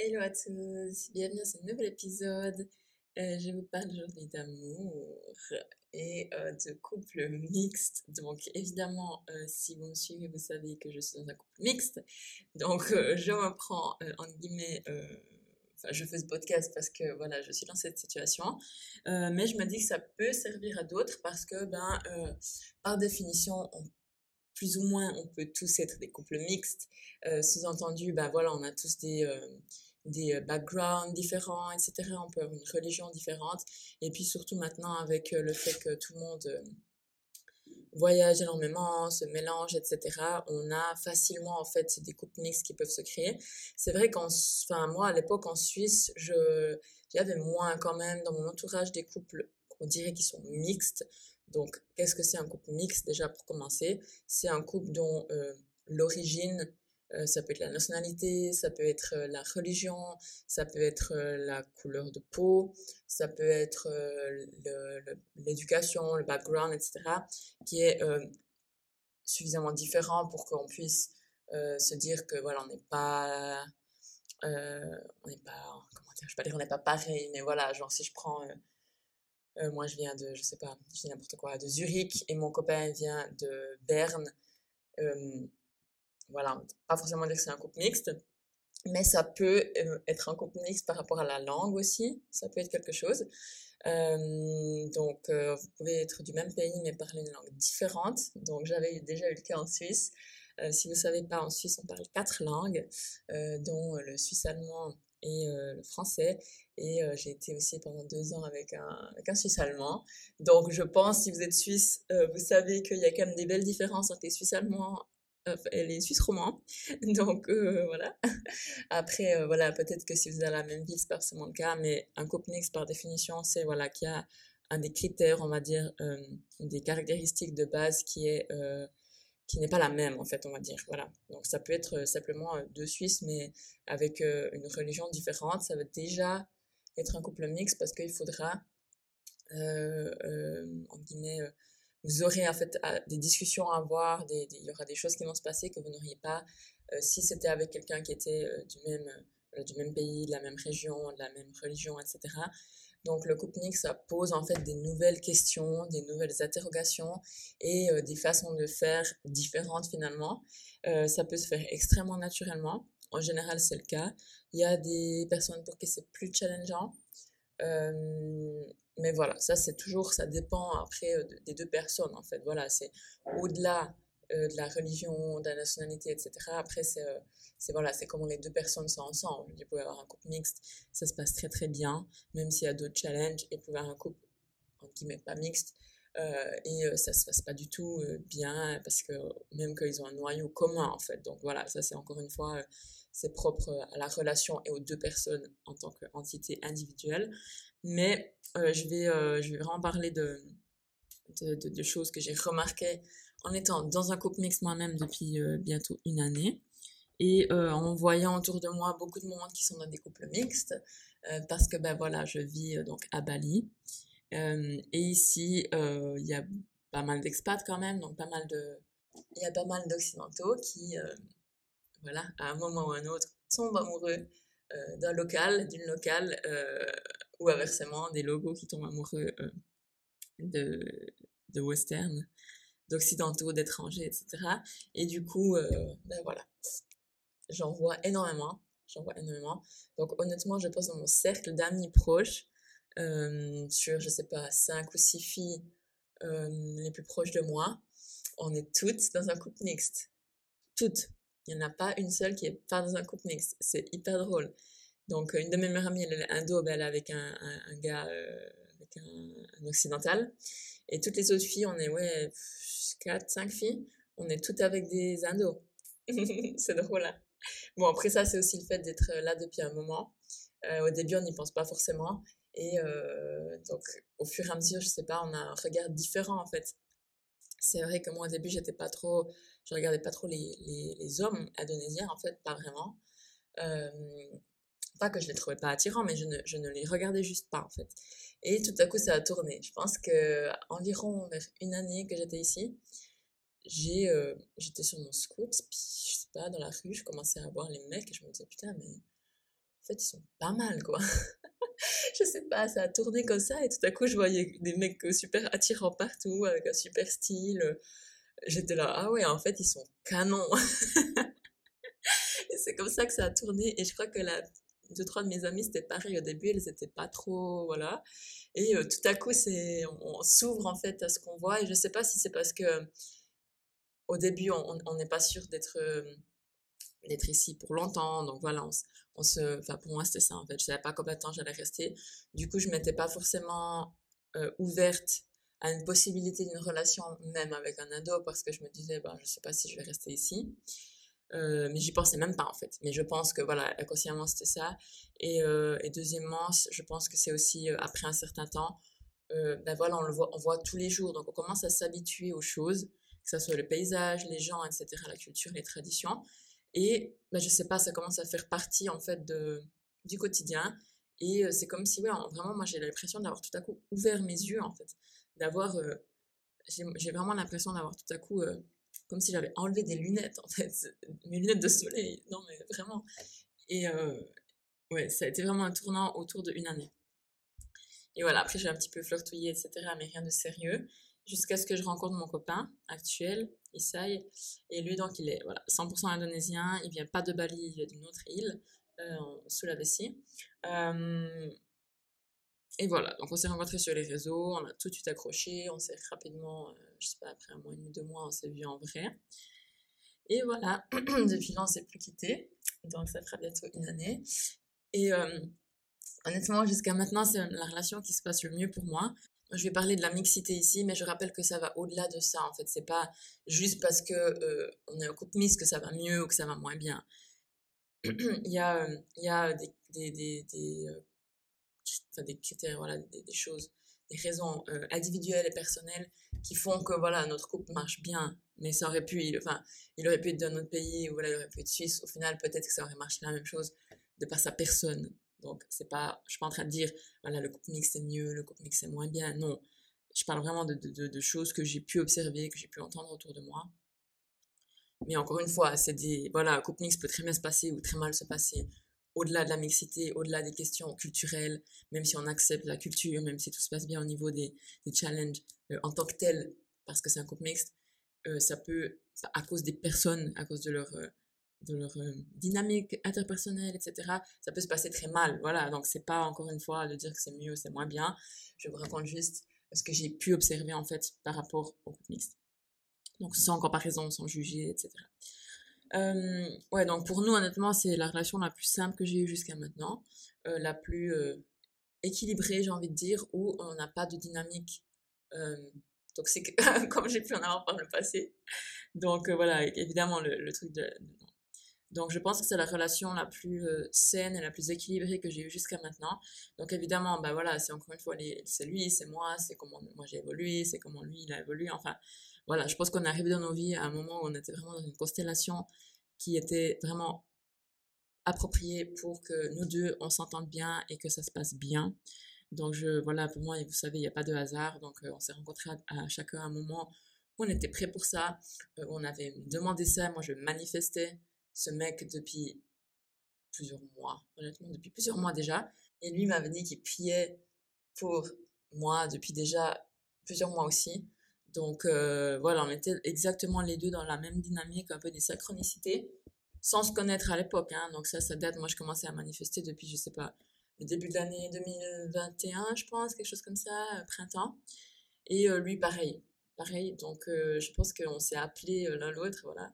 Hello à tous, bienvenue dans ce nouvel épisode. Euh, je vous parle aujourd'hui d'amour et euh, de couple mixte. Donc évidemment, euh, si vous me suivez, vous savez que je suis dans un couple mixte. Donc je me prends, en guillemets, enfin je fais ce podcast parce que voilà, je suis dans cette situation. mais je me dis que ça peut servir à d'autres parce que, ben, par définition, on plus ou moins, on peut tous être des couples mixtes. Sous-entendu, ben voilà, on a tous des, des euh, backgrounds différents, etc. On peut avoir une religion différente. Et puis surtout maintenant, avec le fait que tout le monde voyage énormément, se mélange, etc., on a facilement, en fait, des couples mixtes qui peuvent se créer. C'est vrai qu'en, enfin, moi, à l'époque, en Suisse, je, j'avais moins quand même dans mon entourage des couples, on dirait qu'ils sont mixtes. Donc, qu'est-ce que c'est un couple mixte déjà pour commencer? C'est un couple dont euh, l'origine, euh, ça peut être la nationalité, ça peut être euh, la religion, ça peut être la couleur de peau, ça peut être l'éducation, le, background, etc., qui est suffisamment différent pour qu'on puisse se dire que voilà, on n'est pas, on n'est pas, comment dire, je vais pas dire on n'est pas pareil, mais voilà, genre si je prends euh, moi, je viens de, je sais pas, je dis n'importe quoi, de Zurich et mon copain vient de Berne. Euh, voilà, pas forcément dire que c'est un couple mixte, mais ça peut euh, être un couple mixte par rapport à la langue aussi. Ça peut être quelque chose. donc, vous pouvez être du même pays mais parler une langue différente. Donc, j'avais déjà eu le cas en Suisse. si vous savez pas, en Suisse, on parle quatre langues, dont le suisse allemand, et le français. Et j'ai été aussi pendant deux ans avec un, avec un Suisse allemand. Donc je pense, si vous êtes Suisse, vous savez qu'il y a quand même des belles différences entre les Suisses allemands et les Suisses romans. Donc voilà. Après, voilà, peut-être que si vous êtes dans la même ville, c'est pas forcément le cas, mais un couple mixte, par définition, c'est voilà, qu'il y a un des critères, on va dire, des caractéristiques de base qui est qui n'est pas la même en fait on va dire voilà donc ça peut être euh, simplement euh, deux Suisses mais avec euh, une religion différente ça va déjà être un couple mixte parce qu'il faudra en guillemets vous aurez en fait des discussions à avoir il y aura des choses qui vont se passer que vous n'auriez pas si c'était avec quelqu'un qui était du même du même pays de la même région de la même religion etc donc le couple ça pose en fait des nouvelles questions, des nouvelles interrogations et euh, des façons de faire différentes finalement. Euh, ça peut se faire extrêmement naturellement. En général, c'est le cas. Il y a des personnes pour qui c'est plus challengeant. Euh, mais voilà, ça c'est toujours, ça dépend après des deux personnes en fait. Voilà, c'est au-delà euh, de la religion, de la nationalité, etc. Après, c'est euh, voilà, c'est comment les deux personnes sont ensemble. Vous pouvez avoir un couple mixte, ça se passe très très bien, même s'il y a d'autres challenges, vous pouvez avoir un couple en guillemets pas mixte, euh, et ça se passe pas du tout bien, parce que même qu'ils ont un noyau commun en fait. Donc voilà, ça c'est encore une fois, c'est propre à la relation et aux deux personnes en tant qu'entité individuelle. Mais je, vais, je vais vraiment parler de, de, choses que j'ai remarquées en étant dans un couple mixte moi-même depuis euh, bientôt une année et euh, en voyant autour de moi beaucoup de monde qui sont dans des couples mixtes euh, parce que ben voilà je vis donc à Bali et ici il y a pas mal d'expats quand même donc pas mal de il y a pas mal d'occidentaux qui voilà à un moment ou à un autre tombent amoureux d'un local d'une locale ou inversement des logos qui tombent amoureux de de western d'occidentaux, d'étrangers, etc. Et du coup, euh, ben voilà, j'en vois énormément, j'en vois énormément. Donc honnêtement, je pense dans mon cercle d'amis proches, euh, sur, je sais pas, cinq ou six filles euh, les plus proches de moi, on est toutes dans un couple mixte. Toutes. Il n'y en a pas une seule qui est pas dans un couple mixte. C'est hyper drôle. Donc, une de mes meilleures amies, elle est indo, ben, elle est avec un, un, gars, avec un, un, occidental. Et toutes les autres filles, on est, ouais, 4, 5 filles, on est toutes avec des indos. c'est drôle. Hein bon, après ça, c'est aussi le fait d'être là depuis un moment. Euh, au début, on n'y pense pas forcément. Et euh, donc, au fur et à mesure, je sais pas, on a un regard différent en fait. C'est vrai que moi, au début, j'étais pas trop, je regardais pas trop les, les, hommes indonésiens en fait, pas vraiment. Pas que je les trouvais pas attirants, mais je ne, je ne les regardais juste pas en fait. Et tout à coup, ça a tourné. Je pense que environ vers une année que j'étais ici, j'ai, euh, j'étais sur mon scout, puis je sais pas, dans la rue, je commençais à voir les mecs et je me disais putain, mais fait, ils sont pas mal, quoi. je sais pas, ça a tourné comme ça, et tout à coup, je voyais des mecs super attirants partout, avec un super style. J'étais là, ah ouais, en fait, ils sont canons. et c'est comme ça que ça a tourné, et je crois que la deux, trois de mes amis, c'était pareil. Au début, elles étaient pas trop, voilà. Et euh, tout à coup, c'est, on, s'ouvre en fait à ce qu'on voit. Et je sais pas si c'est parce que au début, on n'est pas sûr d'être euh, d'être ici pour longtemps. Donc voilà, on, se, enfin pour moi c'était ça en fait. Je savais pas combien de temps j'allais rester. Du coup, je m'étais pas forcément euh, ouverte à une possibilité d'une relation même avec un ado parce que je me disais, ben, je sais pas si je vais rester ici. Euh, mais j'y pensais même pas en fait. Mais je pense que voilà, inconsciemment c'était ça. Et, euh, et, deuxièmement, je pense que c'est aussi euh, après un certain temps, ben voilà, on le voit, on voit tous les jours. Donc on commence à s'habituer aux choses, que ce soit le paysage, les gens, etc., la culture, les traditions. Et ben, je sais pas, ça commence à faire partie en fait de, du quotidien. Et c'est comme si, ouais, vraiment, moi j'ai l'impression d'avoir tout à coup ouvert mes yeux en fait. D'avoir, j'ai vraiment l'impression d'avoir tout à coup comme si j'avais enlevé des lunettes, en fait, mes lunettes de soleil. Non, mais vraiment. Et euh, ouais, ça a été vraiment un tournant autour d'une année. Et voilà, après j'ai un petit peu flirtouillé, etc., mais rien de sérieux, jusqu'à ce que je rencontre mon copain actuel, Isai. Et lui, donc, il est voilà, 100% indonésien, il vient pas de Bali, il vient d'une autre île, euh, sous la vessie. Euh, et voilà, donc on s'est rencontrés sur les réseaux, on a tout de suite accroché, on s'est rapidement, euh, je sais pas, après un mois et demi, deux mois, on s'est vu en vrai. Et voilà, depuis là, on s'est plus quitté, donc ça fera bientôt une année. Et euh, honnêtement, jusqu'à maintenant, c'est la relation qui se passe le mieux pour moi. Je vais parler de la mixité ici, mais je rappelle que ça va au-delà de ça. En fait, c'est pas juste parce que euh, on est un couple mix que ça va mieux ou que ça va moins bien. il y a, il y a des, des critères, voilà, des, choses, des raisons euh, individuelles et personnelles qui font que voilà notre couple marche bien, mais ça aurait pu, il, enfin, il aurait pu être d'un autre pays ou voilà, il aurait pu être suisse. Au final, peut-être que ça aurait marché la même chose de par sa personne. Donc c'est pas, je suis pas en train de dire voilà le couple mix c'est mieux, le couple mix c'est moins bien. Non, je parle vraiment de, de, de choses que j'ai pu observer, que j'ai pu entendre autour de moi. Mais encore une fois, c'est des, voilà, un couple mix peut très bien se passer ou très mal se passer au-delà de la mixité, au-delà des questions culturelles, même si on accepte la culture, même si tout se passe bien au niveau des, des challenges euh, en tant que tel, parce que c'est un couple mixte, euh, ça peut, à cause des personnes, à cause de leur, euh, de leur dynamique interpersonnelle, etc., ça peut se passer très mal. Voilà, donc c'est pas encore une fois de dire que c'est mieux, c'est moins bien. Je vous raconte juste ce que j'ai pu observer en fait par rapport au couple mixte. Donc sans comparaison, sans juger, etc. Euh, ouais, donc pour nous, honnêtement, c'est la relation la plus simple que j'ai eue jusqu'à maintenant, euh, la plus euh, équilibrée, j'ai envie de dire, où on n'a pas de dynamique euh, toxique comme j'ai pu en avoir par le passé. Donc voilà, évidemment, le truc de, Donc je pense que c'est la relation la plus saine et la plus équilibrée que j'ai eue jusqu'à maintenant. Donc évidemment, bah voilà, c'est encore une fois, c'est lui, c'est moi, c'est comment moi j'ai évolué, c'est comment lui il a évolué. Enfin, voilà, je pense qu'on est arrivé dans nos vies à un moment où on était vraiment dans une constellation qui était vraiment appropriée pour que nous deux, on s'entende bien et que ça se passe bien. Donc, je, voilà, pour moi, vous savez, il n'y a pas de hasard. Donc, euh, on s'est rencontrés à, chacun un moment où on était prêt pour ça. Euh, on avait demandé ça. Moi, je manifestais ce mec depuis plusieurs mois, honnêtement, depuis plusieurs mois déjà. Et lui m'avait dit qu'il priait pour moi depuis déjà plusieurs mois aussi. Donc euh, voilà, on était exactement les deux dans la même dynamique, un peu des synchronicités, sans se connaître à l'époque. Hein. Donc ça, ça date, moi je commençais à manifester depuis, je sais pas, le début de l'année 2021, je pense, quelque chose comme ça, euh, printemps. Et euh, lui, pareil, pareil. Donc je pense qu'on s'est appelé l'un l'autre, voilà.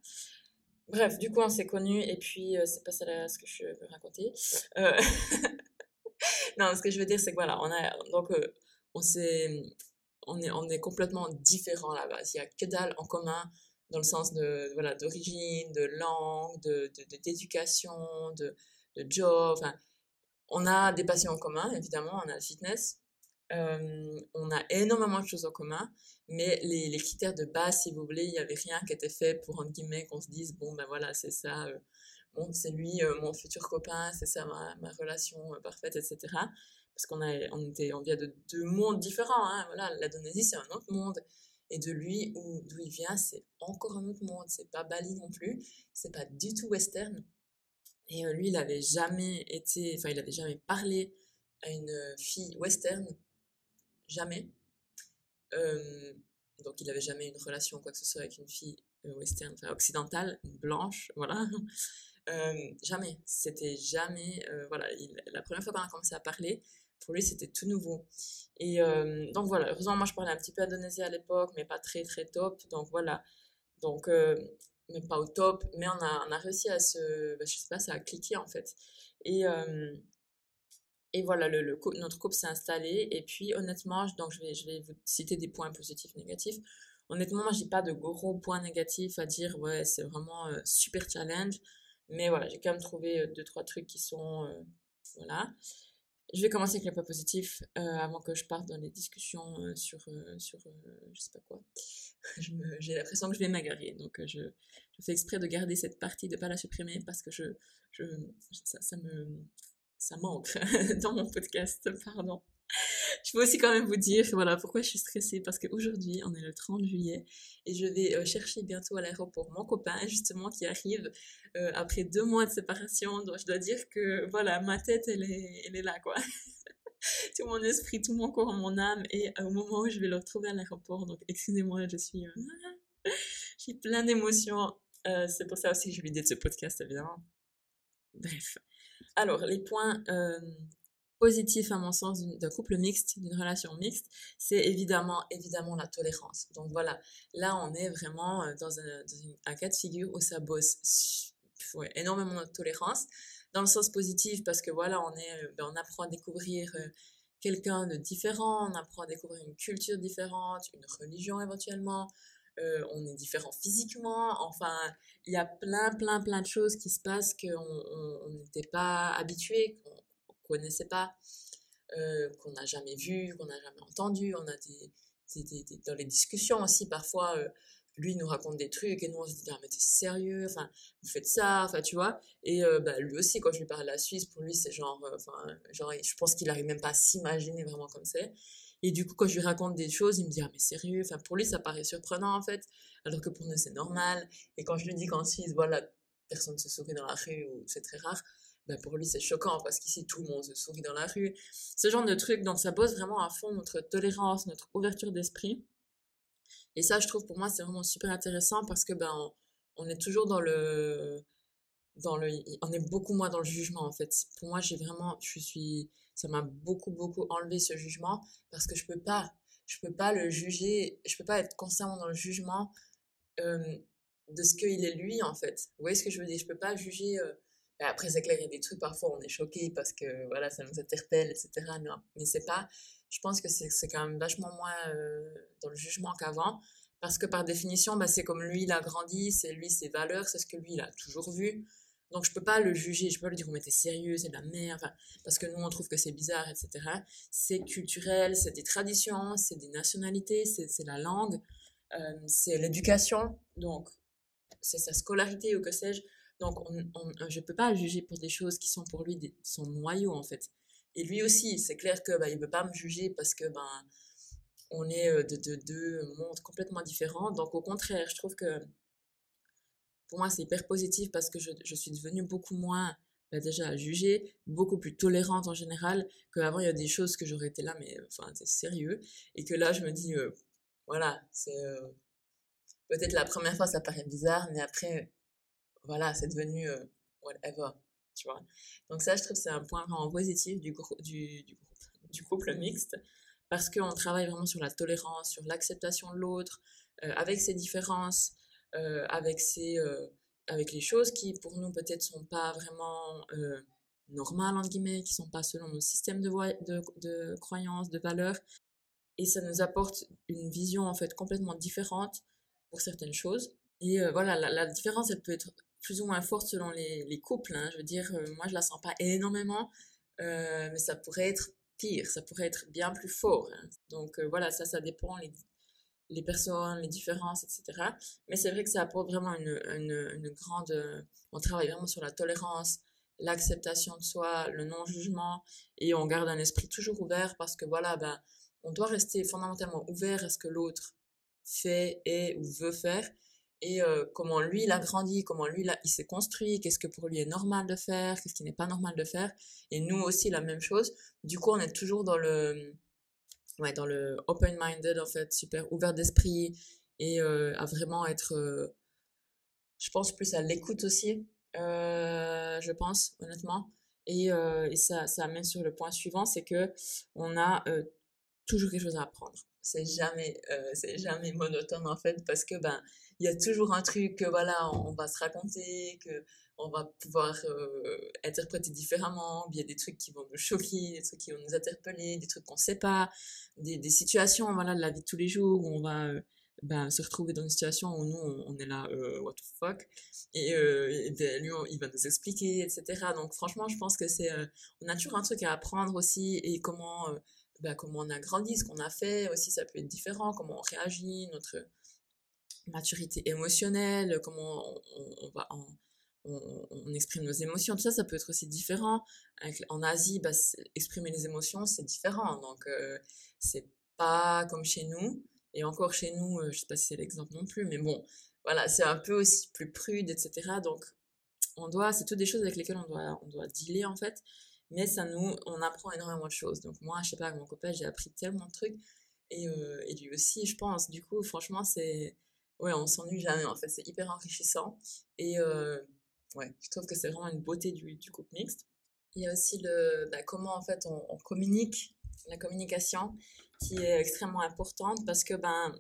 Bref, du coup, on s'est connus, et puis c'est pas ça ce que je veux raconter. non, ce que je veux dire, c'est que voilà, on a, donc, on s'est, on est, on est complètement différents là-bas. Il y a que dalle en commun dans le sens de voilà d'origine, de langue, de d'éducation, de, de, job. Enfin, on a des passions en commun, évidemment, on a le fitness. On a énormément de choses en commun, mais les, critères de base, si vous voulez, il n'y avait rien qui était fait pour, entre guillemets, qu'on se dise, bon, ben voilà, c'est ça, bon, c'est lui, mon futur copain, c'est ça ma, relation parfaite, etc parce qu'on on était, on vient de deux mondes différents. Hein, voilà, l'Indonésie c'est un autre monde, et de lui où d'où il vient c'est encore un autre monde. C'est pas Bali non plus, c'est pas du tout western. Et lui, il avait jamais été, enfin, il avait jamais parlé à une fille western, jamais. donc, il avait jamais une relation, quoi que ce soit, avec une fille western, enfin, occidentale, blanche, voilà. jamais. C'était jamais, voilà, la première fois qu'on a commencé à parler, pour lui, c'était tout nouveau. Et donc voilà, heureusement, moi, je parlais un petit peu indonésien à l'époque, mais pas très, très top. Donc voilà. Donc, même pas au top, mais on a, on a réussi à se, bah, je sais pas, ça a cliqué en fait. Et, et voilà, notre couple s'est installé. Et puis, honnêtement, donc je vais, je vais vous citer des points positifs, négatifs. Honnêtement, moi, j'ai pas de gros points négatifs à dire, ouais, c'est vraiment super challenge. Mais voilà, j'ai quand même trouvé deux, trois trucs qui sont, voilà. Je vais commencer avec les points positifs euh, avant que je parte dans les discussions euh, sur, euh, sur je sais pas quoi. J'ai l'impression que je vais m'agarrer. Donc je, fais exprès de garder cette partie, de ne pas la supprimer parce que je, je, ça, me, ça manque dans mon podcast. Pardon. Je peux aussi quand même vous dire voilà pourquoi je suis stressée parce qu'aujourd'hui on est le 30 juillet et je vais euh, chercher bientôt à l'aéroport mon copain justement qui arrive euh, après deux mois de séparation. Donc je dois dire que voilà ma tête elle est, elle est là quoi. Tout mon esprit tout mon corps mon âme et au moment où je vais le retrouver à l'aéroport donc excusez-moi je suis euh, j'ai plein d'émotions. C'est pour ça aussi que j'ai l'idée de ce podcast évidemment. Bref alors les points positif à mon sens d'un couple mixte, d'une relation mixte, c'est évidemment, évidemment la tolérance. Donc voilà, là on est vraiment dans un, cas de figure où ça bosse énormément de tolérance, dans le sens positif parce que voilà, on, est, ben, on apprend à découvrir quelqu'un de différent, on apprend à découvrir une culture différente, une religion éventuellement, on est différent physiquement, enfin, il y a plein, plein, plein de choses qui se passent qu'on n'était pas habitué, connaissait pas, euh, qu'on n'a jamais vu, qu'on n'a jamais entendu. On a des, dans les discussions aussi, parfois, euh, lui nous raconte des trucs et nous on se dit, ah, mais t'es sérieux, enfin, vous faites ça, enfin, tu vois. Et euh, bah, lui aussi, quand je lui parle de la Suisse, pour lui, c'est genre, enfin, genre, je pense qu'il arrive même pas à s'imaginer vraiment comme c'est. Et du coup, quand je lui raconte des choses, il me dit, ah, mais sérieux, enfin, pour lui, ça paraît surprenant, en fait, alors que pour nous, c'est normal. Et quand je lui dis qu'en Suisse, voilà, personne ne se sourit dans la rue, ou c'est très rare, ben pour lui c'est choquant parce qu'ici tout le monde se sourit dans la rue. Ce genre de truc, donc ça bosse vraiment à fond notre tolérance, notre ouverture d'esprit. Et ça, je trouve pour moi c'est vraiment super intéressant parce que ben on, est toujours dans le dans le on est beaucoup moins dans le jugement en fait. Pour moi, j'ai vraiment je suis ça m'a beaucoup beaucoup enlevé ce jugement parce que je peux pas je peux pas le juger, je peux pas être constamment dans le jugement de ce qu'il est lui en fait. Vous voyez ce que je veux dire? Je peux pas juger euh, après, c'est clair, il y a des trucs, parfois, on est choqué parce que voilà, ça nous interpelle, etc. Mais, c'est pas. Je pense que c'est quand même vachement moins dans le jugement qu'avant. Parce que par définition, bah, c'est comme lui, il a grandi, c'est lui, ses valeurs, c'est ce que lui, il a toujours vu. Donc, je peux pas le juger, je peux pas lui dire, mais t'es sérieux, c'est de la merde, parce que nous, on trouve que c'est bizarre, etc. C'est culturel, c'est des traditions, c'est des nationalités, c'est la langue, euh, c'est l'éducation, donc, c'est sa scolarité ou que sais-je. Donc, je ne peux pas juger pour des choses qui sont pour lui son noyau, en fait. Et lui aussi, c'est clair que bah, il ne veut pas me juger parce que ben, on est euh, de deux mondes complètement différents. Donc, au contraire, je trouve que pour moi, c'est hyper positif parce que je, je suis devenue beaucoup moins bah, déjà à juger, beaucoup plus tolérante en général, qu'avant il y a des choses que j'aurais été là, mais enfin, c'est sérieux. Et que là, je me dis, euh, voilà, c'est. Euh, peut-être la première fois, ça paraît bizarre, mais après, voilà, c'est devenu euh, whatever, tu vois. Donc ça, je trouve que c'est un point vraiment positif du, du, couple mixte, parce qu'on travaille vraiment sur la tolérance, sur l'acceptation de l'autre, euh, avec ses différences, euh, avec, ses, avec les choses qui, pour nous, peut-être sont pas vraiment normales, entre guillemets, qui sont pas selon nos systèmes de, de, de croyances, de valeurs. Et ça nous apporte une vision, en fait, complètement différente pour certaines choses. Et voilà, la, différence, elle peut être plus ou moins forte selon les, les couples. Hein. Je veux dire, euh, moi, je la sens pas énormément, euh, mais ça pourrait être pire, ça pourrait être bien plus fort. Hein. Donc euh, voilà, ça, ça dépend les personnes, les différences, etc. Mais c'est vrai que ça apporte vraiment une, une, grande... on travaille vraiment sur la tolérance, l'acceptation de soi, le non-jugement, et on garde un esprit toujours ouvert parce que voilà, ben, on doit rester fondamentalement ouvert à ce que l'autre fait et ou veut faire et euh, comment lui il a grandi, comment lui il s'est construit, qu'est-ce que pour lui est normal de faire, qu'est-ce qui n'est pas normal de faire, et nous aussi la même chose. Du coup, on est toujours dans le, ouais, dans le open-minded en fait, super ouvert d'esprit et euh, à vraiment être, euh, je pense plus à l'écoute aussi, je pense honnêtement. Et, et ça, ça amène sur le point suivant, c'est que on a toujours quelque chose à apprendre. C'est jamais, c'est jamais monotone en fait, parce que ben il y a toujours un truc que voilà, on va se raconter, que on va pouvoir euh, interpréter différemment, il y a des trucs qui vont nous choquer, des trucs qui vont nous interpeller, des trucs qu'on sait pas, des, des, situations voilà de la vie de tous les jours où on va euh, ben, se retrouver dans une situation où nous on, est là euh, what the fuck. Et, et ben, lui il va nous expliquer etc donc franchement je pense que c'est on a toujours un truc à apprendre aussi et comment ben, comment on a grandi ce qu'on a fait aussi ça peut être différent comment on réagit notre maturité émotionnelle, comment on, va on, exprime nos émotions, tout ça, ça peut être aussi différent. en Asie, bah, exprimer les émotions, c'est différent. Donc, euh, c'est pas comme chez nous. Et encore chez nous, euh, je sais pas si c'est l'exemple non plus, mais bon, voilà, c'est un peu aussi plus prude, etc. Donc, on doit, c'est toutes des choses avec lesquelles on doit, on doit dealer en fait. Mais ça nous, on apprend énormément de choses. Donc, moi, je sais pas, avec mon copain, j'ai appris tellement de trucs. Et, euh, et lui aussi, je pense. Du coup, franchement, c'est ouais, on s'ennuie jamais en fait, c'est hyper enrichissant. Et euh, ouais, je trouve que c'est vraiment une beauté du, couple mixte. Il y a aussi le, bah, comment en fait on, communique, la communication qui est extrêmement importante parce que ben,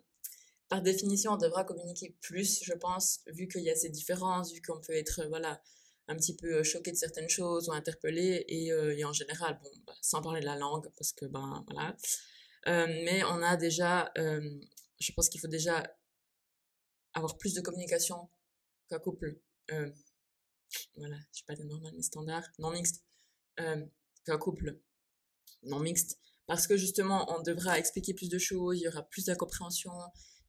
par définition, on devra communiquer plus, je pense, vu qu'il y a ces différences, vu qu'on peut être voilà, un petit peu choqué de certaines choses ou interpellé. Et, euh, en général, bon, bah, sans parler de la langue, parce que ben voilà. Euh, mais on a déjà, je pense qu'il faut déjà avoir plus de communication qu'un couple, euh, voilà, je sais pas des normal, mais standard, non mixte, euh, qu'un couple non mixte, parce que justement, on devra expliquer plus de choses, il y aura plus d'incompréhension,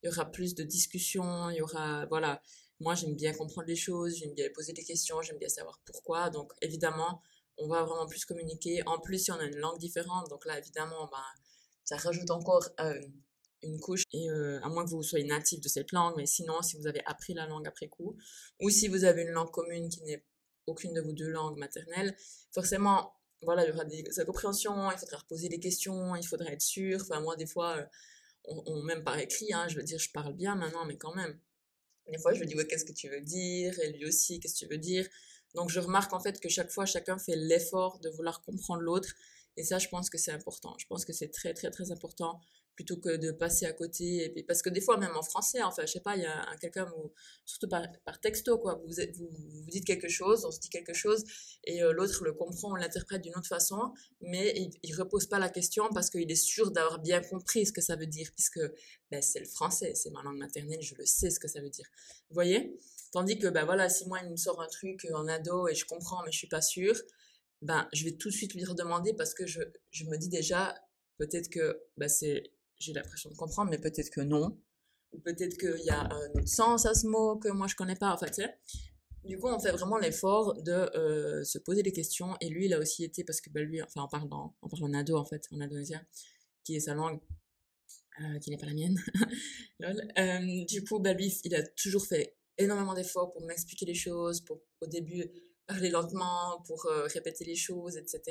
il y aura plus de discussions, il y aura, voilà, moi j'aime bien comprendre les choses, j'aime bien poser des questions, j'aime bien savoir pourquoi, donc évidemment, on va vraiment plus communiquer. En plus, si on a une langue différente, donc là, évidemment, ben, ça rajoute encore euh, une couche, et euh, à moins que vous soyez natif de cette langue, mais sinon, si vous avez appris la langue après coup, ou si vous avez une langue commune qui n'est aucune de vos deux langues maternelles, forcément, voilà, il y aura des incompréhensions, il faudra reposer des questions, il faudra être sûr. Enfin, moi, des fois, euh, on, même par écrit, hein, je veux dire, je parle bien maintenant, mais quand même. Des fois, je me dis, ouais, qu'est-ce que tu veux dire? Et lui aussi, qu'est-ce que tu veux dire? Donc, je remarque en fait que chaque fois, chacun fait l'effort de vouloir comprendre l'autre. Et ça, je pense que c'est important. Je pense que c'est très, très, très important plutôt que de passer à côté. Parce que des fois, même en français, enfin, je sais pas, il y a quelqu'un, surtout par, texto, quoi, vous, vous, vous, dites quelque chose, on se dit quelque chose, et euh, l'autre le comprend, on l'interprète d'une autre façon, mais il, il repose pas la question parce qu'il est sûr d'avoir bien compris ce que ça veut dire, puisque ben, c'est le français, c'est ma langue maternelle, je le sais ce que ça veut dire. Vous voyez? Tandis que, ben voilà, si moi, il me sort un truc en ado et je comprends, mais je suis pas sûre, ben, je vais tout de suite lui redemander parce que je, je me dis déjà, peut-être que ben, c'est j'ai l'impression de comprendre, mais peut-être que non. Ou peut-être qu'il y a un autre sens à ce mot que moi je connais pas. En fait, du coup, on fait vraiment l'effort de euh, se poser des questions. Et lui, il a aussi été, parce que bah, lui, enfin, on parle, en, parle en ado, en fait, en indonésien, qui est sa langue, euh, qui n'est pas la mienne. Euh, du coup, bah, lui, il a toujours fait énormément d'efforts pour m'expliquer les choses, pour au début parler lentement, pour répéter les choses, etc.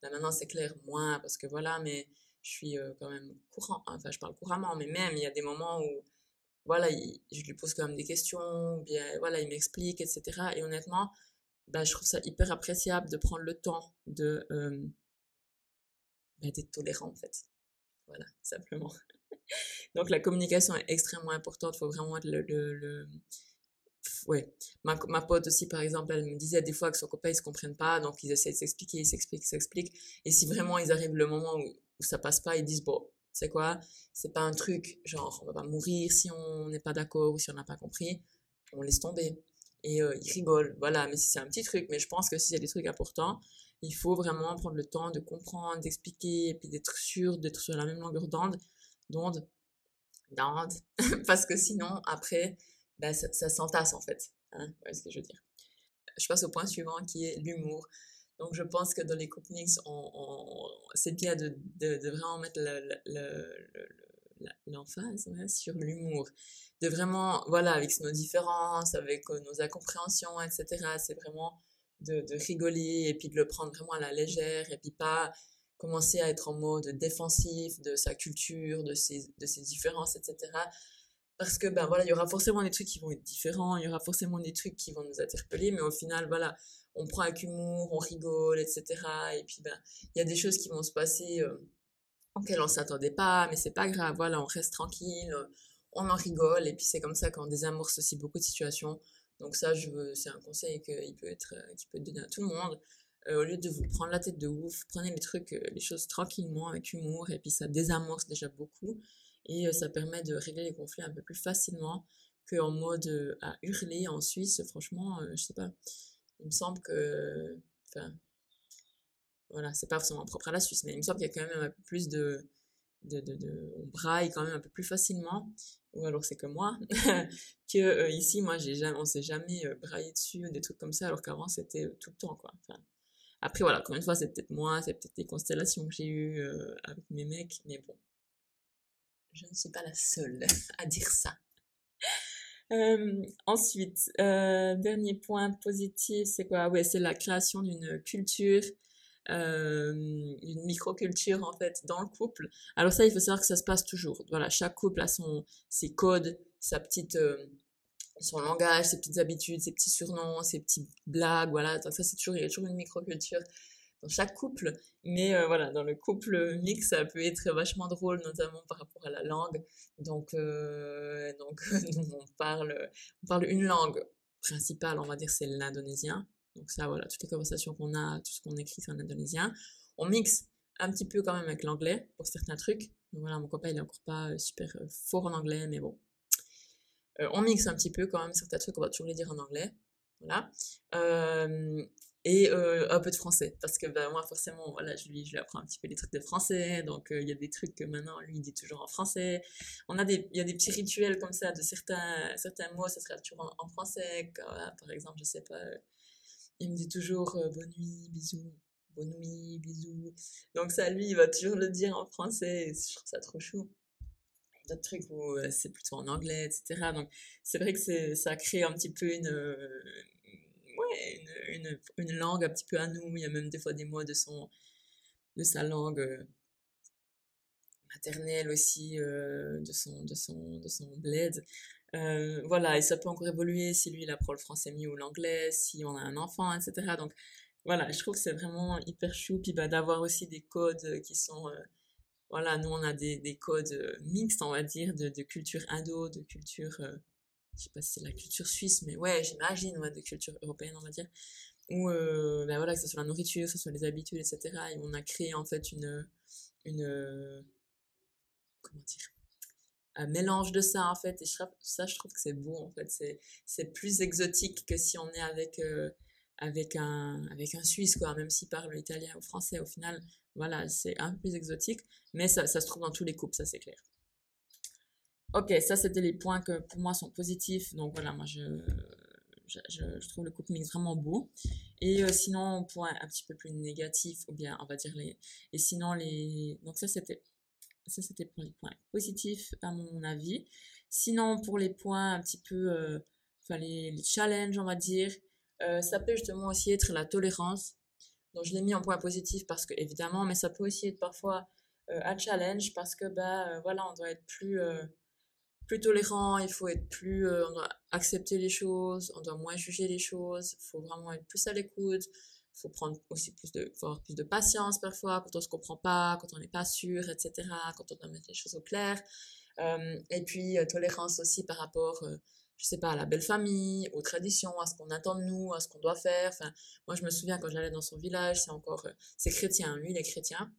Bah, maintenant, c'est clair, moins, parce que voilà, mais je suis quand même courant, enfin je parle couramment, mais même il y a des moments où voilà, je lui pose quand même des questions, bien voilà, il m'explique, etc. Et honnêtement, bah, je trouve ça hyper appréciable de prendre le temps de euh, d'être tolérant en fait. Voilà, simplement. Donc la communication est extrêmement importante, il faut vraiment le, le, ouais. Ma, ma, pote aussi, par exemple, elle me disait des fois que son copain, ils se comprennent pas, donc ils essaient de s'expliquer, ils s'expliquent, s'expliquent. Et si vraiment ils arrivent le moment où où ça passe pas, ils disent bon, c'est quoi C'est pas un truc genre on va pas mourir si on n'est pas d'accord ou si on n'a pas compris, on laisse tomber. Et euh, ils rigolent, voilà. Mais si c'est un petit truc, mais je pense que si c'est des trucs importants, il faut vraiment prendre le temps de comprendre, d'expliquer, et puis d'être sûr d'être sur la même longueur d'onde, d'onde, d'onde, parce que sinon après, ben, ça, s'entasse en fait. Hein, ce que je veux dire. Je passe au point suivant qui est l'humour. Donc, je pense que dans les couples mixtes, on, c'est bien de, de, vraiment mettre le, le, l'emphase sur l'humour. De vraiment, voilà, avec nos différences, avec nos incompréhensions, etc. C'est vraiment de, de, rigoler et puis de le prendre vraiment à la légère et puis pas commencer à être en mode défensif de sa culture, de ses, de ses différences, etc. Parce que, ben voilà, il y aura forcément des trucs qui vont être différents, il y aura forcément des trucs qui vont nous interpeller, mais au final, voilà, on prend avec humour, on rigole, etc. Et puis, ben, il y a des choses qui vont se passer euh, auxquelles on s'attendait pas, mais c'est pas grave, voilà, on reste tranquille, on en rigole, et puis c'est comme ça qu'on désamorce aussi beaucoup de situations. Donc ça, je c'est un conseil qui peut être, qui peut être donné à tout le monde. Euh, au lieu de vous prendre la tête de ouf, prenez les trucs, euh, les choses tranquillement, avec humour, et puis ça désamorce déjà beaucoup, et euh, ça permet de régler les conflits un peu plus facilement qu'en mode à hurler en Suisse. Franchement, je sais pas, il me semble que, enfin, voilà, c'est pas forcément propre à la Suisse, mais il me semble qu'il y a quand même un peu plus de, de, de, on braille quand même un peu plus facilement, ou alors c'est que moi, que ici, moi, j'ai jamais, on s'est jamais braillé dessus, des trucs comme ça, alors qu'avant c'était tout le temps, quoi. Après, voilà, encore une fois, c'est peut-être moi, c'est peut-être des constellations que j'ai eues euh, avec mes mecs, mais bon, je ne suis pas la seule à dire ça. Euh, ensuite, euh, dernier point positif, c'est quoi? Ouais, c'est la création d'une culture, euh, une microculture en fait dans le couple. Alors ça, il faut savoir que ça se passe toujours. Voilà, chaque couple a son ses codes, sa petite son langage, ses petites habitudes, ses petits surnoms, ses petites blagues, voilà. Donc ça, c'est toujours, il y a toujours une microculture chaque couple. Mais euh, voilà, dans le couple mix, ça peut être vachement drôle, notamment par rapport à la langue. Donc, euh, donc on parle, on parle une langue principale, on va dire, c'est l'indonésien. Donc ça, voilà, toutes les conversations qu'on a, tout ce qu'on écrit, c'est en indonésien. On mixe un petit peu quand même avec l'anglais pour certains trucs. Donc voilà, mon copain, il est encore pas euh, super fort en anglais, mais bon, euh, on mixe un petit peu quand même certains trucs, on va toujours les dire en anglais. Voilà. Euh, et euh, un peu de français. Parce que ben, moi forcément voilà je lui je lui apprends un petit peu les trucs de français. Donc il y a des trucs que maintenant lui il dit toujours en français. On a des il y a des petits rituels comme ça de certains certains mots ça sera toujours en, français. Par exemple je sais pas il me dit toujours bonne nuit bisous bonne nuit bisous. Donc ça lui il va toujours le dire en français. Je trouve ça trop chou. D'autres trucs où euh, c'est plutôt en anglais, etc. Donc c'est vrai que ça crée un petit peu une, euh, une, une, langue un petit peu à nous. Il y a même des fois des mots de, son, de sa langue euh, maternelle aussi, de, son, de, son, de son bled. voilà, et ça peut encore évoluer si lui il apprend le français mieux ou l'anglais, si on a un enfant, etc. Donc voilà, je trouve que c'est vraiment hyper chou. Puis bah, d'avoir aussi des codes qui sont voilà, nous on a des, des codes euh, mixtes, on va dire, de, de culture indo, de culture, euh, je sais pas si c'est la culture suisse, mais ouais, j'imagine, ouais, de culture européenne, on va dire, où, euh, ben voilà, que ce soit la nourriture, que ce soit les habitudes, etc. Et on a créé en fait une, une, comment dire, un mélange de ça en fait. Et ça, je trouve que c'est beau en fait. C'est, c'est plus exotique que si on est avec avec un, avec un Suisse, quoi, même s'il parle italien ou français, au final, voilà, c'est un peu plus exotique, mais ça, ça se trouve dans tous les couples, ça c'est clair. Ok, ça c'était les points que pour moi sont positifs, donc voilà, moi je, je, trouve le couple mix vraiment beau. Et euh, sinon, point un petit peu plus négatif, ou bien on va dire les. Et sinon, les. Donc ça c'était. Pour les points positifs, à mon avis. Sinon, pour les points un petit peu. Euh, enfin, les, challenges, on va dire. Euh, ça peut justement aussi être la tolérance. Donc je l'ai mis en point positif parce que évidemment, mais ça peut aussi être parfois un challenge parce que bah voilà, on doit être plus plus tolérant, il faut être plus, on doit accepter les choses, on doit moins juger les choses, il faut vraiment être plus à l'écoute, il faut prendre aussi plus de, avoir plus de patience parfois quand on se comprend pas, quand on n'est pas sûr, etc., quand on doit mettre les choses au clair. et puis tolérance aussi par rapport je sais pas, à la belle famille, aux traditions, à ce qu'on attend de nous, à ce qu'on doit faire. Enfin, moi, je me souviens quand j'allais dans son village, c'est encore, euh, c'est chrétien, lui, il est chrétien,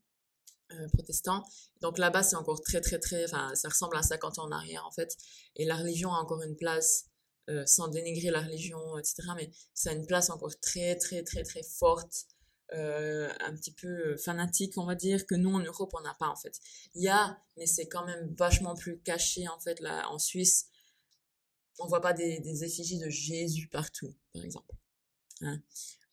euh, protestant. Donc là-bas, c'est encore très, très, très, enfin, ça ressemble à 50 ans en arrière, en fait. Et la religion a encore une place, euh, sans dénigrer la religion, etc., mais ça a une place encore très, très, très, très forte. Euh, un petit peu fanatique, on va dire, que nous en Europe on n'a pas en fait. Il y a, mais c'est quand même vachement plus caché en fait là en Suisse on voit pas des, effigies de Jésus partout, par exemple. Hein.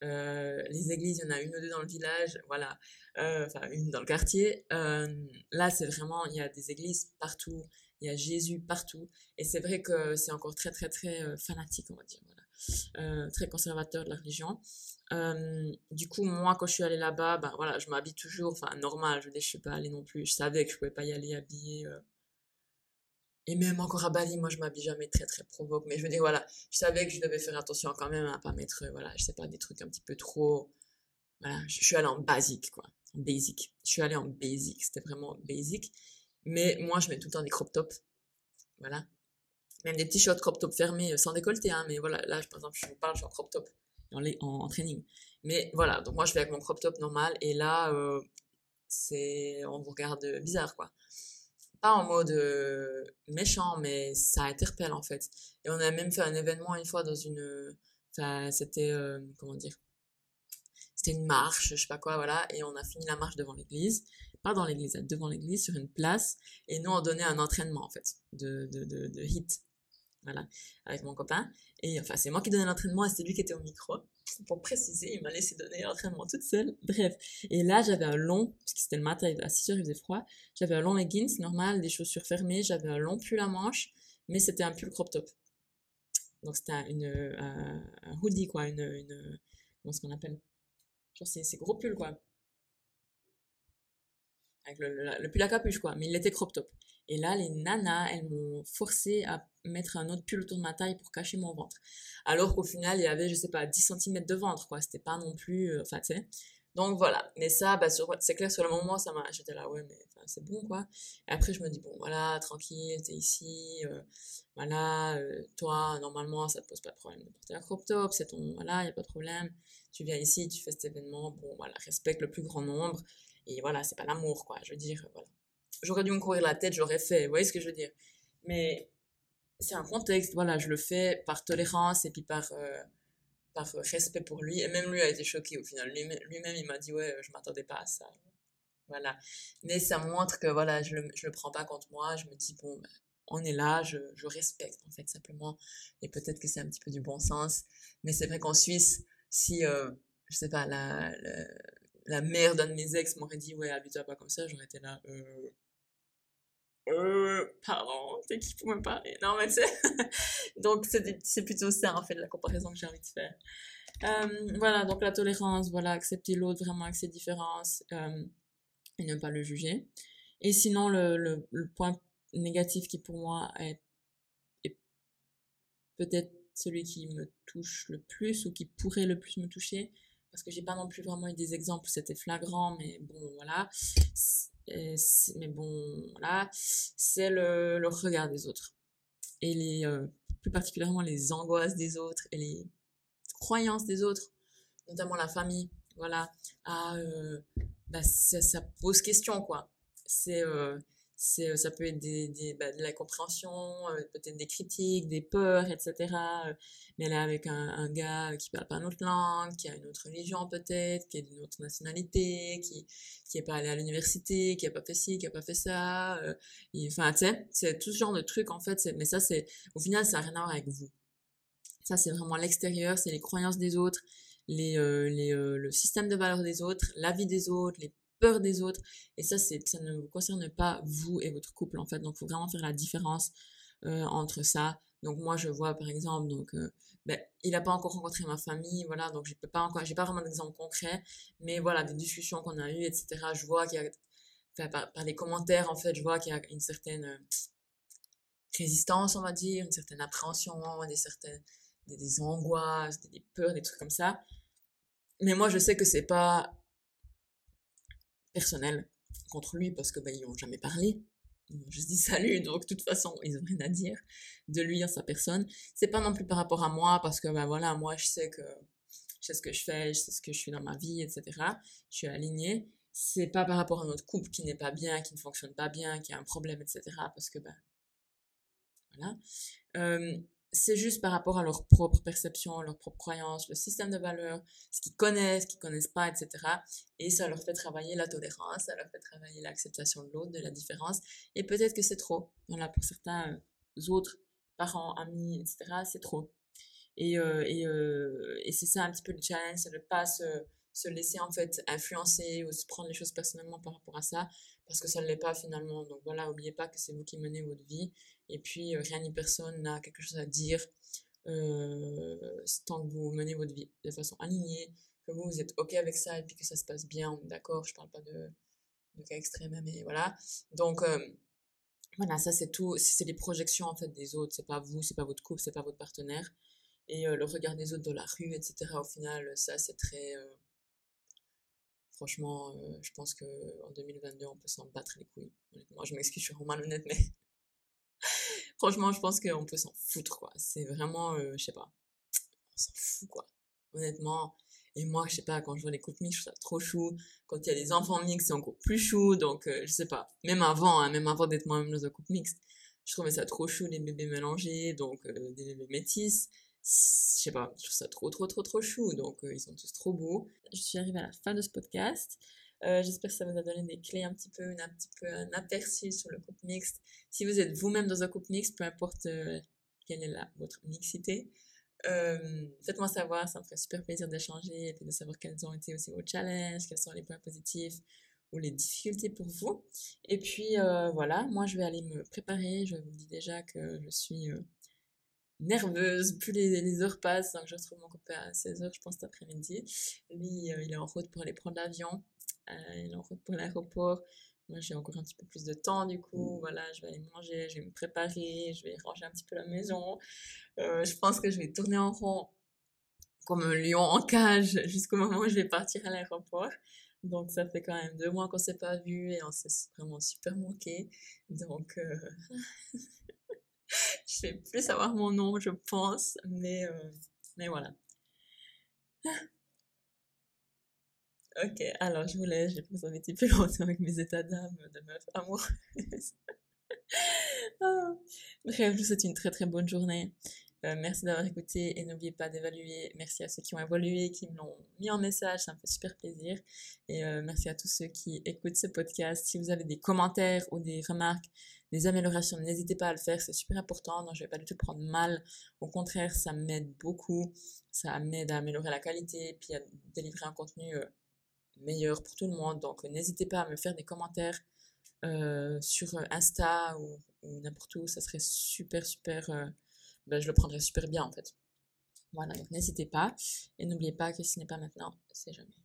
Les églises, il y en a une ou deux dans le village, voilà, enfin une dans le quartier. là, c'est vraiment, il y a des églises partout, il y a Jésus partout, et c'est vrai que c'est encore très très très fanatique, on va dire, voilà, très conservateur de la religion. du coup, moi, quand je suis allée là-bas, ben voilà, je m'habille toujours, enfin normal, je ne suis pas allée non plus, je savais que je pouvais pas y aller habillée et même encore à Bali, moi, je m'habille jamais très, très provoque. Mais je veux dire, voilà, je savais que je devais faire attention quand même à pas mettre, voilà, je sais pas, des trucs un petit peu trop. Voilà, je suis allée en basique, quoi. En basic. Je suis allée en basic. C'était vraiment basic. Mais moi, je mets tout le temps des crop tops. Voilà. Même des t-shirts crop top fermés, euh, sans décolleté, hein. Mais voilà, là, par exemple, je vous parle, je suis en crop top. En, training. Mais voilà, donc moi, je vais avec mon crop top normal. Et là, euh, c'est, on vous regarde bizarre, quoi pas en mode méchant, mais ça interpelle en fait. Et on a même fait un événement une fois dans une. Enfin, c'était. Comment dire? C'était une marche, je sais pas quoi, voilà. Et on a fini la marche devant l'église. Pas dans l'église, devant l'église, sur une place. Et nous, on donnait un entraînement en fait, de, de, de, de hit. Voilà, avec mon copain. Et enfin, c'est moi qui donnais l'entraînement et c'est lui qui était au micro pour préciser, il m'a laissé donner l'entraînement toute seule. Bref. Et là, j'avais un long, parce que c'était le matin, à 6 heures, il faisait froid. J'avais un long leggings normal, des chaussures fermées. J'avais un long pull à manches, mais c'était un pull crop top. Donc, c'était un, hoodie, quoi. Une, une, comment est-ce qu'on appelle? Genre, c'est gros pull, quoi. Avec le pull à capuche, quoi. Mais il était crop top. Et là, les nanas, elles m'ont forcé à mettre un autre pull autour de ma taille pour cacher mon ventre. Alors qu'au final, il y avait, je sais pas, 10 cm de ventre, quoi. C'était pas non plus, euh, enfin, tu sais. Donc voilà. Mais ça, bah, c'est clair, sur le moment, ça m'a, j'étais là, ouais, mais c'est bon, quoi. Et après, je me dis, bon, voilà, tranquille, t'es ici, euh, voilà, euh, toi, normalement, ça te pose pas de problème de porter un crop top, c'est ton, voilà, y a pas de problème. Tu viens ici, tu fais cet événement, bon, voilà, respecte le plus grand nombre. Et voilà, c'est pas l'amour, quoi. Je veux dire, voilà j'aurais dû me courir la tête, j'aurais fait. Vous voyez ce que je veux dire Mais c'est un contexte, voilà, je le fais par tolérance et puis par, euh, par respect pour lui. Et même lui a été choqué au final. Lui-même, il m'a dit, ouais, je m'attendais pas à ça. Voilà. Mais ça montre que, voilà, je le, le prends pas contre moi. Je me dis, bon, on est là, je, je respecte, en fait, simplement. Et peut-être que c'est un petit peu du bon sens. Mais c'est vrai qu'en Suisse, si, euh, je sais pas, la, la, la mère d'un de mes ex m'aurait dit, ouais, habite-toi pas comme ça, j'aurais été là, euh, euh, pardon, t'es qui pour me parler Non, mais tu sais. donc, c'est plutôt ça, en fait, la comparaison que j'ai envie de faire. Euh, voilà, donc la tolérance, voilà, accepter l'autre vraiment avec ses différences euh, et ne pas le juger. Et sinon, le, le, le point négatif qui pour moi est, est peut-être celui qui me touche le plus ou qui pourrait le plus me toucher, parce que j'ai pas non plus vraiment eu des exemples où c'était flagrant, mais bon, voilà mais bon, voilà, c'est le, le, regard des autres. Et les, euh, plus particulièrement les angoisses des autres et les croyances des autres, notamment la famille. Voilà, ah, euh, bah, ça, pose question, quoi. C'est, euh, c'est euh, ça peut être des, des bah, de la compréhension euh, peut-être des critiques des peurs etc euh, mais là avec un, un, gars qui parle pas notre langue qui a une autre religion peut-être qui est d'une autre nationalité qui qui est pas allé à l'université qui a pas fait ci qui a pas fait ça enfin tu sais c'est tout ce genre de trucs en fait mais ça c'est au final ça n'a rien à voir avec vous. Ça c'est vraiment l'extérieur c'est les croyances des autres les, les le système de valeurs des autres la vie des autres les peur des autres. Et ça, c'est, ça ne vous concerne pas vous et votre couple, en fait. Donc, faut vraiment faire la différence euh, entre ça. Donc, moi, je vois, par exemple, donc, euh, ben, il n'a pas encore rencontré ma famille, voilà, donc je peux pas encore, j'ai pas vraiment d'exemple concret, mais voilà, des discussions qu'on a eues, etc. Je vois qu'il y a, par, les commentaires, en fait, je vois qu'il y a une certaine euh, résistance, on va dire, une certaine appréhension, des certaines, des, des angoisses, des, des peurs, des trucs comme ça. Mais moi, je sais que c'est pas personnel contre lui parce que bah, ils n'ont jamais parlé. Ils ont juste dit salut, donc de toute façon, ils n'ont rien à dire de lui en sa personne. C'est pas non plus par rapport à moi parce que bah voilà, moi je sais que je sais ce que je fais, je sais ce que je suis dans ma vie, etc. Je suis alignée. C'est pas par rapport à notre couple qui n'est pas bien, qui ne fonctionne pas bien, qui a un problème, etc. Parce que ben voilà. Euh, c'est juste par rapport à leur propre perception, leur propre croyance, le système de valeurs, ce qu'ils connaissent, ce qu'ils connaissent pas, etc. Et ça leur fait travailler la tolérance, ça leur fait travailler l'acceptation de l'autre, de la différence. Et peut-être que c'est trop. Voilà, pour certains euh, autres parents, amis, etc., c'est trop. Et, et, et c'est ça un petit peu le challenge, c'est de pas se, se laisser en fait influencer ou se prendre les choses personnellement par rapport à ça, parce que ça ne l'est pas finalement. Donc voilà, n'oubliez pas que c'est vous qui menez votre vie, et puis rien ni personne n'a quelque chose à dire euh, tant que vous menez votre vie de façon alignée, que vous, vous êtes OK avec ça, et puis que ça se passe bien, d'accord, je parle pas de, cas extrêmes, mais voilà. Donc, voilà, ça c'est tout, c'est les projections en fait des autres, c'est pas vous, c'est pas votre couple, c'est pas votre partenaire. Et le regard des autres dans la rue, etc. Au final, ça c'est très... Franchement, je pense qu'en 2022, on peut s'en battre les couilles. Moi, je m'excuse, je suis vraiment malhonnête, mais franchement, je pense qu'on peut s'en foutre, quoi. C'est vraiment, je sais pas, on s'en fout, quoi. Honnêtement, et moi, je sais pas, quand je vois les couples mixtes, je trouve ça trop chou. Quand il y a des enfants mixtes, c'est encore plus chou. Donc, euh, je sais pas. Même avant, hein, même avant d'être moi-même dans un couple mixte, je trouvais ça trop chou, les bébés mélangés, donc euh, des bébés métis. Je sais pas, je trouve ça trop, trop, trop, trop chou. Donc, euh, ils sont tous trop beaux. Je suis arrivée à la fin de ce podcast. J'espère que ça vous a donné des clés un petit peu, un petit peu un aperçu sur le couple mixte. Si vous êtes vous-même dans un couple mixte, peu importe quelle est la, votre mixité, euh, faites-moi savoir, ça me ferait super plaisir d'échanger et de savoir quels ont été aussi vos challenges, quels sont les points positifs ou les difficultés pour vous. Et puis euh, voilà, moi je vais aller me préparer. Je vous dis déjà que je suis euh, nerveuse, plus les, heures passent, donc je retrouve mon copain à 16h, je pense, cet après-midi. Lui, il est en route pour aller prendre l'avion. il est en route pour l'aéroport. Moi, j'ai encore un petit peu plus de temps, du coup, voilà, je vais aller manger, je vais me préparer, je vais ranger un petit peu la maison. Euh, je pense que je vais tourner en rond comme un lion en cage jusqu'au moment où je vais partir à l'aéroport. Donc, ça fait quand même deux mois qu'on s'est pas vu et on s'est vraiment super manqué. Donc, euh... je vais plus savoir mon nom, je pense, mais, euh... mais voilà. Ok, alors je vous laisse, j'ai pas un petit peu longtemps avec mes états d'âme de meuf amoureuse. Ah. Bref, je vous souhaite une très très bonne journée. Euh, merci d'avoir écouté et n'oubliez pas d'évaluer. Merci à ceux qui ont évolué, qui me l'ont mis en message, ça me fait super plaisir. Et euh, merci à tous ceux qui écoutent ce podcast. Si vous avez des commentaires ou des remarques, des améliorations, n'hésitez pas à le faire, c'est super important. Non, je vais pas du tout prendre mal. Au contraire, ça m'aide beaucoup. Ça m'aide à améliorer la qualité, puis à délivrer un contenu euh, meilleur pour tout le monde. Donc, n'hésitez pas à me faire des commentaires euh, sur Insta ou, n'importe où. Ça serait super, super. Euh, ben, je le prendrais super bien en fait. Voilà, donc n'hésitez pas. Et n'oubliez pas que ce n'est pas maintenant, c'est jamais.